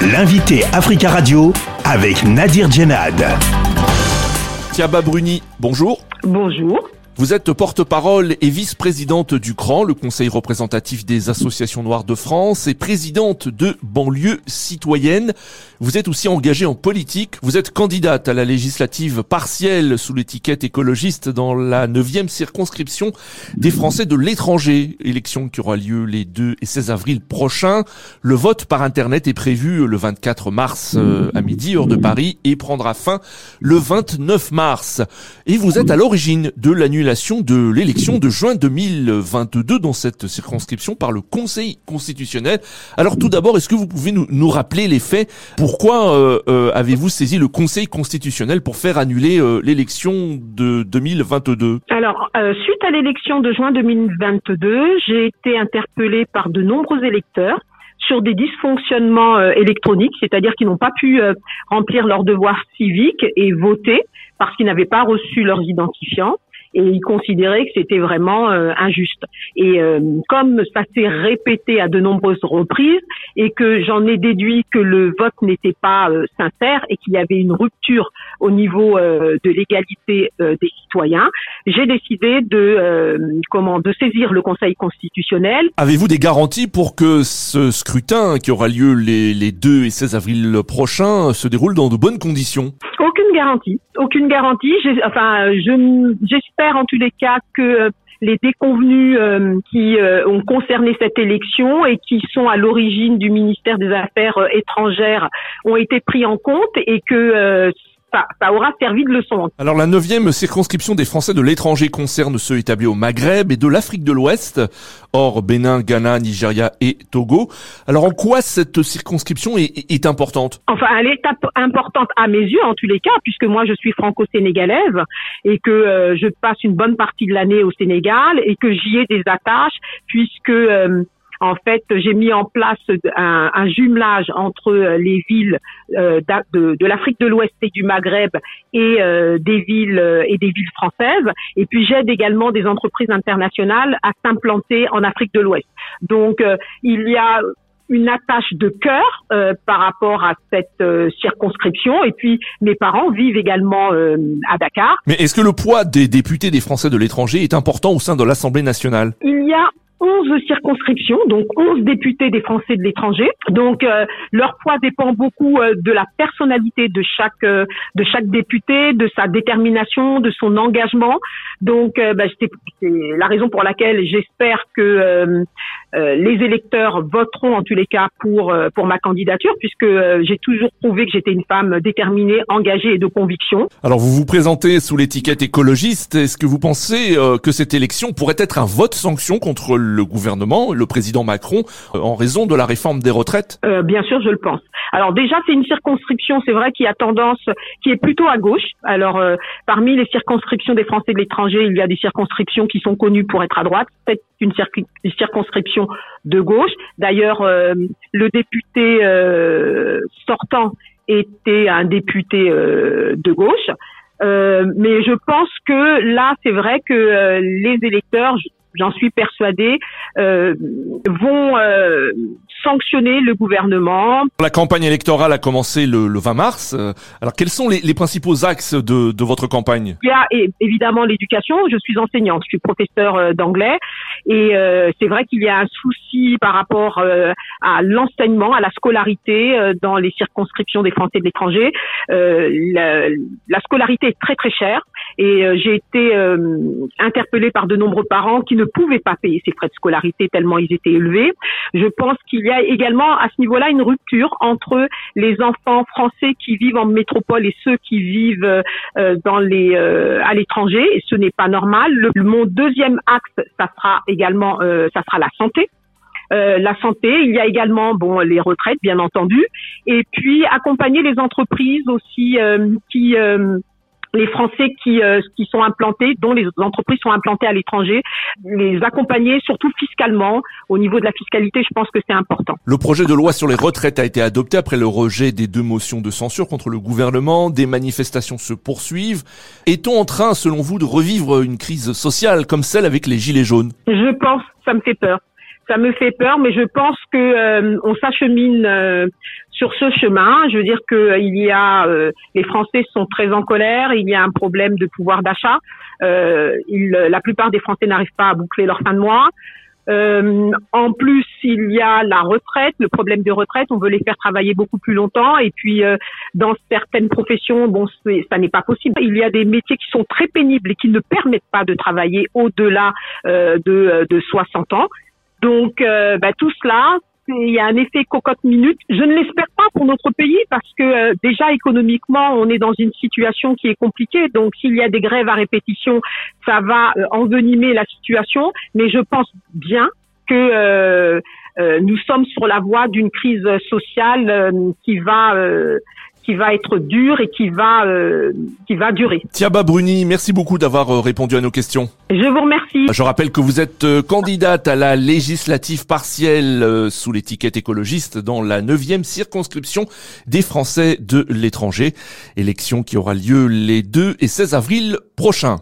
L'invité Africa Radio avec Nadir Djenad. Tiaba Bruni, bonjour. Bonjour. Vous êtes porte-parole et vice-présidente du CRAN, le Conseil représentatif des associations noires de France, et présidente de Banlieue citoyenne. Vous êtes aussi engagée en politique. Vous êtes candidate à la législative partielle sous l'étiquette écologiste dans la 9e circonscription des Français de l'étranger, élection qui aura lieu les 2 et 16 avril prochains. Le vote par Internet est prévu le 24 mars euh, à midi, heure de Paris, et prendra fin le 29 mars. Et vous êtes à l'origine de l'annulation de l'élection de juin 2022 dans cette circonscription par le Conseil constitutionnel. Alors tout d'abord, est-ce que vous pouvez nous, nous rappeler les faits? Pourquoi euh, euh, avez-vous saisi le Conseil constitutionnel pour faire annuler euh, l'élection de 2022 Alors, suite à l'élection de juin 2022, j'ai été interpellée par de nombreux électeurs sur des dysfonctionnements électroniques, c'est-à-dire qu'ils n'ont pas pu remplir leurs devoirs civiques et voter parce qu'ils n'avaient pas reçu leurs identifiants et ils considéraient que c'était vraiment euh, injuste. Et euh, comme ça s'est répété à de nombreuses reprises et que j'en ai déduit que le vote n'était pas euh, sincère et qu'il y avait une rupture au niveau de l'égalité des citoyens, j'ai décidé de comment de saisir le Conseil constitutionnel. Avez-vous des garanties pour que ce scrutin qui aura lieu les, les 2 et 16 avril prochains se déroule dans de bonnes conditions? Aucune garantie, aucune garantie. Enfin, je j'espère en tous les cas que euh, les déconvenus euh, qui euh, ont concerné cette élection et qui sont à l'origine du ministère des Affaires étrangères ont été pris en compte et que ça, aura servi de leçon. Alors la neuvième circonscription des Français de l'étranger concerne ceux établis au Maghreb et de l'Afrique de l'Ouest, hors Bénin, Ghana, Nigeria et Togo. Alors en quoi cette circonscription est, importante? Enfin, elle est importante à mes yeux en tous les cas, puisque moi je suis franco-sénégalaise et que euh, je passe une bonne partie de l'année au Sénégal et que j'y ai des attaches, puisque euh, en fait, j'ai mis en place un, un, jumelage entre euh, les villes euh, de, de l'Afrique de l'Ouest et du Maghreb et euh, des villes et des villes françaises. Et puis j'aide également des entreprises internationales à s'implanter en Afrique de l'Ouest. Donc il y a une attache de cœur par rapport à cette circonscription. Et puis, mes parents vivent également à Dakar. Mais est-ce que le poids des députés des Français de l'étranger est important au sein de l'Assemblée nationale? Il y a 11 circonscriptions, donc 11 députés des Français de l'étranger. Donc euh, leur poids dépend beaucoup euh, de la personnalité de chaque euh, de chaque député, de sa détermination, de son engagement. Donc bah, c'est la raison pour laquelle j'espère que les électeurs voteront en tous les cas pour pour ma candidature, puisque j'ai toujours prouvé que j'étais une femme déterminée, engagée et de conviction. Alors vous vous présentez sous l'étiquette écologiste. Est-ce que vous pensez que cette élection pourrait être un vote sanction contre le le gouvernement, le président Macron, euh, en raison de la réforme des retraites? Euh, Bien sûr, je le pense. Alors déjà, c'est une circonscription, c'est vrai, qui a tendance, qui est plutôt à gauche. Alors euh, parmi les circonscriptions des Français de l'étranger, il y a des circonscriptions qui sont connues pour être à droite. C'est une, circonscription de gauche. D'ailleurs, le député sortant était un député de gauche. mais je pense que là, c'est vrai que les électeurs, j'en suis persuadée, euh, vont euh, sanctionner le gouvernement. La campagne électorale a commencé le, le 20 mars. Euh, alors quels sont les, les principaux axes de, de, votre campagne? Il y a évidemment l'éducation. Je suis enseignante, je suis professeur euh, d'anglais et euh, c'est vrai qu'il y a un souci par rapport à l'enseignement, à la scolarité dans les circonscriptions des Français de l'étranger. La, la, scolarité est très très chère et j'ai été interpellée par de nombreux parents qui ne pouvaient pas payer ces frais de scolarité tellement ils étaient élevés. Je pense qu'il y a également à ce niveau-là une rupture entre les enfants français qui vivent en métropole et ceux qui vivent euh, dans les euh, à l'étranger ce n'est pas normal. Mon deuxième axe, ça sera également euh, ça sera la santé. la santé, il y a également bon les retraites bien entendu et puis accompagner les entreprises aussi qui les Français qui, euh, qui sont implantés, dont les entreprises sont implantées à l'étranger, les accompagner surtout fiscalement. Au niveau de la fiscalité, je pense que c'est important. Le projet de loi sur les retraites a été adopté après le rejet des deux motions de censure contre le gouvernement. Des manifestations se poursuivent. Est-on en train, selon vous, de revivre une crise sociale comme celle avec les Gilets jaunes? Je pense, ça me fait peur ça me fait peur, mais je pense que euh, on s'achemine euh, sur ce chemin. Je veux dire que il y a les Français sont très en colère, il y a un problème de pouvoir d'achat. la plupart des Français n'arrivent pas à boucler leur fin de mois. Euh, en plus, il y a la retraite, le problème de retraite. On veut les faire travailler beaucoup plus longtemps. Et puis, euh, dans certaines professions, bon, ça n'est pas possible. Il y a des métiers qui sont très pénibles et qui ne permettent pas de travailler au-delà euh, de, de 60 ans. Donc, bah, tout cela, il y a un effet cocotte minute. Je ne l'espère pas pour notre pays parce que euh, déjà économiquement, on est dans une situation qui est compliquée. Donc s'il y a des grèves à répétition, ça va euh, envenimer la situation. Mais je pense bien que euh, nous sommes sur la voie d'une crise sociale qui va qui va être dur et qui va euh, qui va durer. Tiaba Bruni, merci beaucoup d'avoir euh, répondu à nos questions. Je vous remercie. Je rappelle que vous êtes euh, candidate à la législative partielle sous l'étiquette écologiste dans la neuvième circonscription des Français de l'étranger, élection qui aura lieu les 2 et 16 avril prochains.